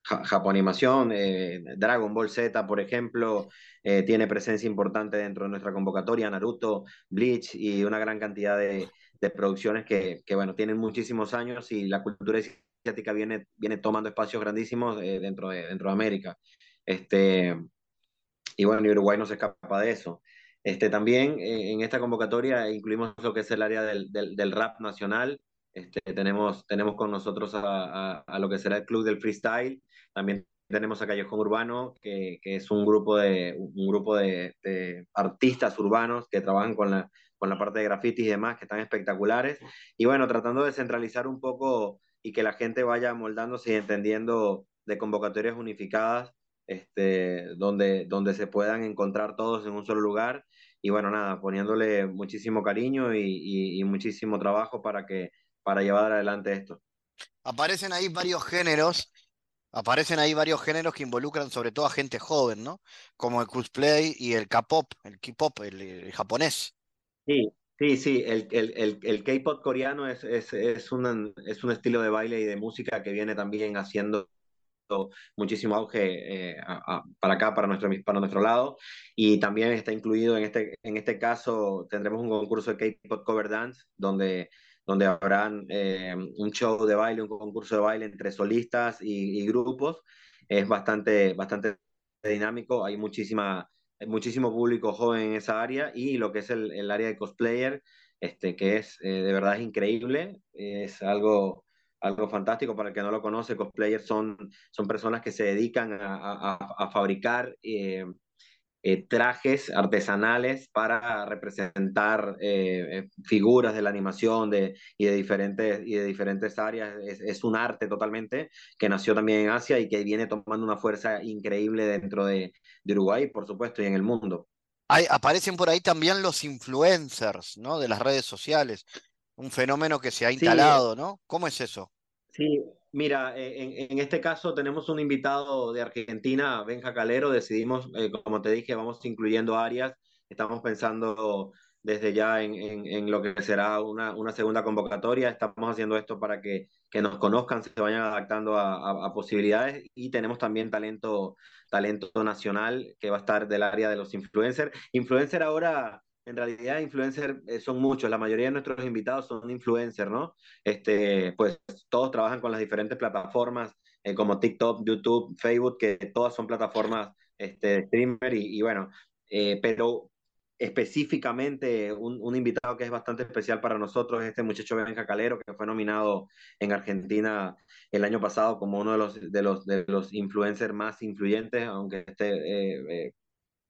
japoanimación, eh, Dragon Ball Z, por ejemplo, tiene presencia importante dentro de nuestra convocatoria, Naruto, Bleach y una gran cantidad de, de producciones que, que, bueno, tienen muchísimos años y la cultura asiática viene, viene tomando espacios grandísimos dentro, de, dentro de América. Este, y bueno, Uruguay no se escapa de eso. Este, también eh, en esta convocatoria incluimos lo que es el área del, del, rap nacional. Este, tenemos, tenemos con nosotros a, a, lo que será el Club del Freestyle. También tenemos a Callejón Urbano, que, que es un grupo, de, un grupo de, artistas urbanos que trabajan con la, con la parte de grafitis y demás, que están espectaculares. Y bueno, tratando de centralizar un poco y que la gente vaya moldándose y entendiendo de convocatorias unificadas este, donde, donde se puedan encontrar todos en un solo lugar. Y bueno, nada, poniéndole muchísimo cariño y, y, muchísimo trabajo para, que, para llevar adelante esto. Aparecen ahí varios géneros, aparecen ahí varios géneros que involucran sobre todo a gente joven, ¿no? Como el cosplay y el K-pop, el K-pop, el, el, japonés. Sí, sí, sí, el, el, el, el K-pop coreano es, es, es, un, es un estilo de baile y de música que viene también haciendo muchísimo auge eh, para acá, para nuestro, para nuestro lado. Y también está incluido en este, en este caso, tendremos un concurso de K-Pop Cover Dance, donde, donde habrán eh, un show de baile, un concurso de baile entre solistas y, y grupos. Es bastante, bastante dinámico, hay muchísima, muchísimo público joven en esa área y lo que es el, el área de cosplayer, este, que es eh, de verdad es increíble, es algo algo fantástico para el que no lo conoce, cosplayers son, son personas que se dedican a, a, fabricar eh, eh, trajes artesanales para representar eh, figuras de la animación de, y, de diferentes, y de diferentes áreas. Es, un arte totalmente que nació también en Asia y que viene tomando una fuerza increíble dentro de, de Uruguay, por supuesto, y en el mundo. Hay, aparecen por ahí también los influencers, ¿no? De las redes sociales un fenómeno que se ha instalado, sí, ¿no? ¿Cómo es eso? Sí, mira, en, en, este caso tenemos un invitado de Argentina, Benja Calero, decidimos, eh, como te dije, vamos incluyendo áreas, estamos pensando desde ya en, en, en lo que será una, una, segunda convocatoria, estamos haciendo esto para que, que nos conozcan, se vayan adaptando a, a, a, posibilidades y tenemos también talento, talento nacional que va a estar del área de los influencers. Influencer ahora en realidad influencers eh, son muchos, la mayoría de nuestros invitados son influencers, ¿no? Este, pues todos trabajan con las diferentes plataformas eh, como TikTok, YouTube, Facebook, que todas son plataformas este, streamer y, y bueno, eh, pero específicamente un, invitado que es bastante especial para nosotros es este muchacho Benja Calero, que fue nominado en Argentina el año pasado como uno de los, de los, de los influencers más influyentes, aunque esté eh, eh,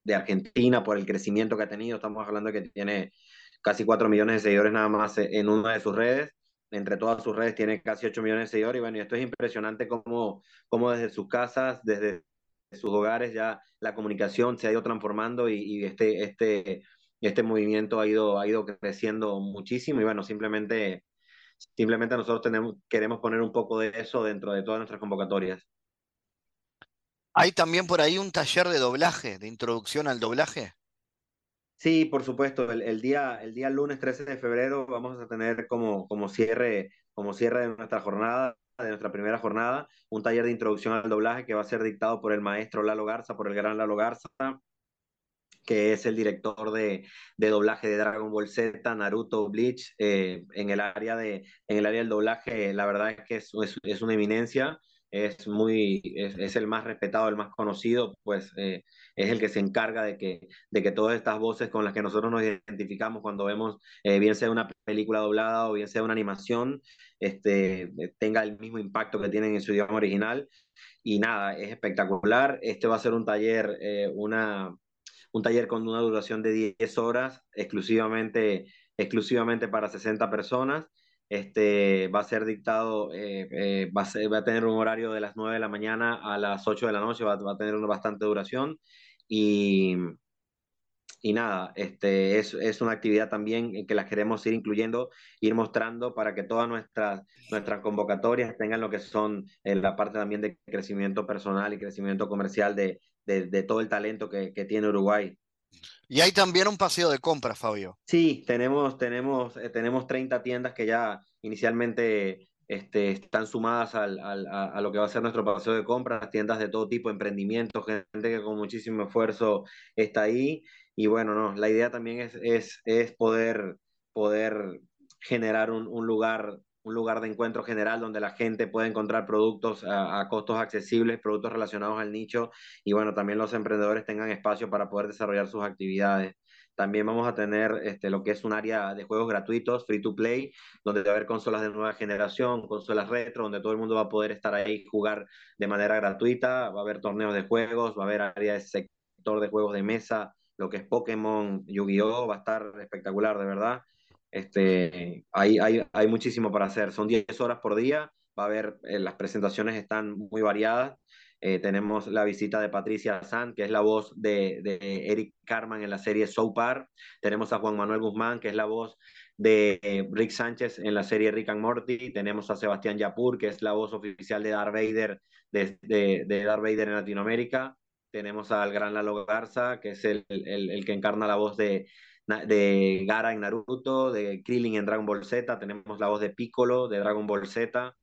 de Argentina por el crecimiento que ha tenido. Estamos hablando de que tiene casi 4 millones de seguidores nada más en una de sus redes. Entre todas sus redes tiene casi 8 millones de seguidores. Y bueno, esto es impresionante cómo, cómo desde sus casas, desde sus hogares, ya la comunicación se ha ido transformando y, y este, este, este movimiento ha ido, ha ido creciendo muchísimo. Y bueno, simplemente, simplemente nosotros tenemos, queremos poner un poco de eso dentro de todas nuestras convocatorias. ¿Hay también por ahí un taller de doblaje, de introducción al doblaje? Sí, por supuesto. El, día, el día lunes 13 de febrero vamos a tener como, como, cierre, como cierre de nuestra jornada, de nuestra primera jornada, un taller de introducción al doblaje que va a ser dictado por el maestro Lalo Garza, por el gran Lalo Garza, que es el director de, doblaje de Dragon Ball Z, Naruto, Bleach, eh, en, el área de, en el área del doblaje, la verdad es que es, es una eminencia es muy es, el más respetado, el más conocido, pues eh, es el que se encarga de que, de que todas estas voces con las que nosotros nos identificamos cuando vemos, eh, bien sea una película doblada o bien sea una animación, este, tenga el mismo impacto que tienen en su idioma original. Y nada, es espectacular. Este va a ser un taller, eh, una, un taller con una duración de 10 horas, exclusivamente, exclusivamente para 60 personas este, va a ser dictado, eh, eh, va, a va, a tener un horario de las 9 de la mañana a las 8 de la noche, va, a tener una bastante duración y, y nada, este, es, es, una actividad también que la queremos ir incluyendo, ir mostrando para que todas nuestras, nuestras convocatorias tengan lo que son en la parte también de crecimiento personal y crecimiento comercial de, de, de todo el talento que, que tiene Uruguay. Y hay también un paseo de compras, Fabio. Sí, tenemos, tenemos, eh, tenemos 30 tiendas que ya inicialmente este, están sumadas al, al, a, lo que va a ser nuestro paseo de compras, tiendas de todo tipo, emprendimientos, gente que con muchísimo esfuerzo está ahí. Y bueno, no, la idea también es, es, es poder, poder generar un, un lugar un lugar de encuentro general donde la gente puede encontrar productos a, a, costos accesibles, productos relacionados al nicho y bueno, también los emprendedores tengan espacio para poder desarrollar sus actividades. También vamos a tener este, lo que es un área de juegos gratuitos, free to play, donde va a haber consolas de nueva generación, consolas retro, donde todo el mundo va a poder estar ahí jugar de manera gratuita. Va a haber torneos de juegos, va a haber área de sector de juegos de mesa, lo que es Pokémon, Yu-Gi-Oh! Va a estar espectacular, de verdad. Este, hay, hay, hay muchísimo para hacer. Son 10 horas por día. Va a haber, eh, las presentaciones están muy variadas. Eh, tenemos la visita de Patricia San, que es la voz de, de Eric Carman en la serie Par Tenemos a Juan Manuel Guzmán, que es la voz de eh, Rick Sánchez en la serie Rick and Morty. Tenemos a Sebastián Yapur, que es la voz oficial de Darth Vader, de, de, de Darth Vader en Latinoamérica. Tenemos al gran Lalo Garza, que es el, el, el que encarna la voz de, de Gara en Naruto, de Krillin en Dragon Ball Z, tenemos la voz de Piccolo de Dragon Ball Z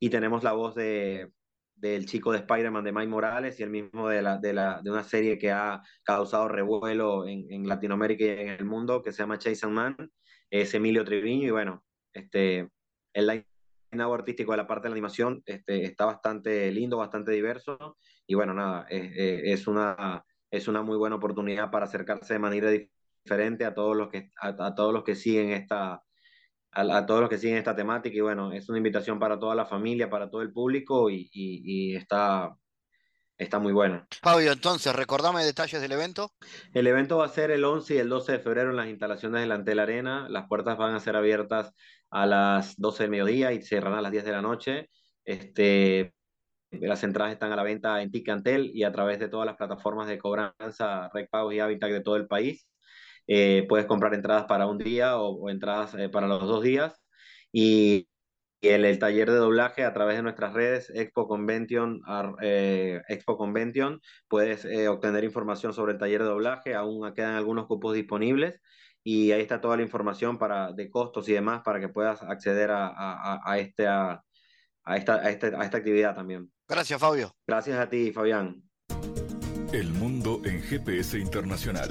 y tenemos la voz de del chico de Spider-Man de Mike Morales y el mismo de, la, de, la, de una serie que ha causado revuelo en, en, Latinoamérica y en el mundo, que se llama Chase and Man, es Emilio Triviño, y bueno, este, el line artístico de la parte de la animación este, está bastante lindo, bastante diverso, y bueno, nada, es, es, una, es una muy buena oportunidad para acercarse de manera diferente a todos los que, a, a todos los que siguen esta, a, a, todos los que siguen esta temática y bueno, es una invitación para toda la familia, para todo el público y, y, y está, está muy buena. Fabio, entonces, recordame detalles del evento. El evento va a ser el 11 y el 12 de febrero en las instalaciones de la Antel Arena. Las puertas van a ser abiertas a las 12 del mediodía y cerrarán a las 10 de la noche. Este, las entradas están a la venta en Ticantel y a través de todas las plataformas de cobranza, Recpagos y Habitat de todo el país. Eh, puedes comprar entradas para un día o, o entradas eh, para los dos días. Y, y el, el, taller de doblaje a través de nuestras redes, Expo Convention, eh, Expo Convention, puedes eh, obtener información sobre el taller de doblaje, aún quedan algunos cupos disponibles y ahí está toda la información para, de costos y demás para que puedas acceder a, a, a, este, a, a, esta, a, este, a esta actividad también. Gracias, Fabio. Gracias a ti, Fabián. El mundo en GPS Internacional.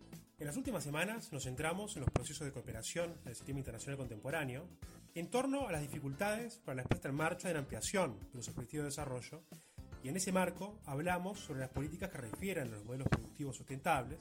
En las últimas semanas nos centramos en los procesos de cooperación del sistema internacional contemporáneo en torno a las dificultades para la puesta en marcha de la ampliación de los objetivos de desarrollo y en ese marco hablamos sobre las políticas que refieren a los modelos productivos sustentables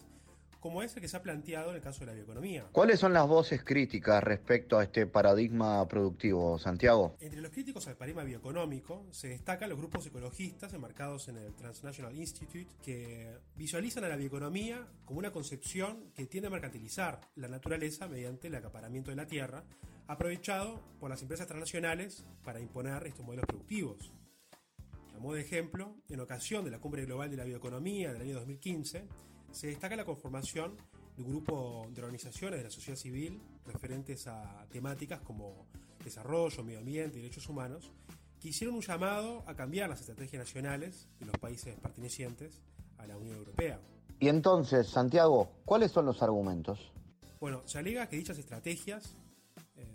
como es el que se ha planteado en el caso de la bioeconomía. ¿Cuáles son las voces críticas respecto a este paradigma productivo, Santiago? Entre los críticos al paradigma bioeconómico se destacan los grupos ecologistas enmarcados en el Transnational Institute que visualizan a la bioeconomía como una concepción que tiende a mercantilizar la naturaleza mediante el acaparamiento de la tierra, aprovechado por las empresas transnacionales para imponer estos modelos productivos. A modo de ejemplo, en ocasión de la Cumbre Global de la Bioeconomía del año 2015, se destaca la conformación de un grupo de organizaciones de la sociedad civil referentes a temáticas como desarrollo, medio ambiente y derechos humanos, que hicieron un llamado a cambiar las estrategias nacionales de los países pertenecientes a la Unión Europea. Y entonces, Santiago, ¿cuáles son los argumentos? Bueno, se alega que dichas estrategias, eh,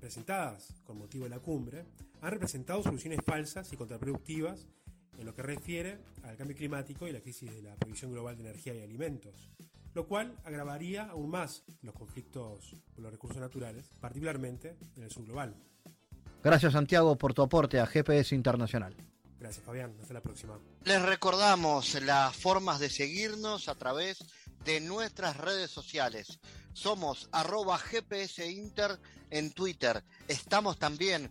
presentadas con motivo de la cumbre, han representado soluciones falsas y contraproductivas en lo que refiere al cambio climático y la crisis de la provisión global de energía y alimentos, lo cual agravaría aún más los conflictos por los recursos naturales, particularmente en el sur global. Gracias Santiago por tu aporte a GPS Internacional. Gracias Fabián, hasta la próxima. Les recordamos las formas de seguirnos a través de nuestras redes sociales. Somos arroba GPS Inter en Twitter. Estamos también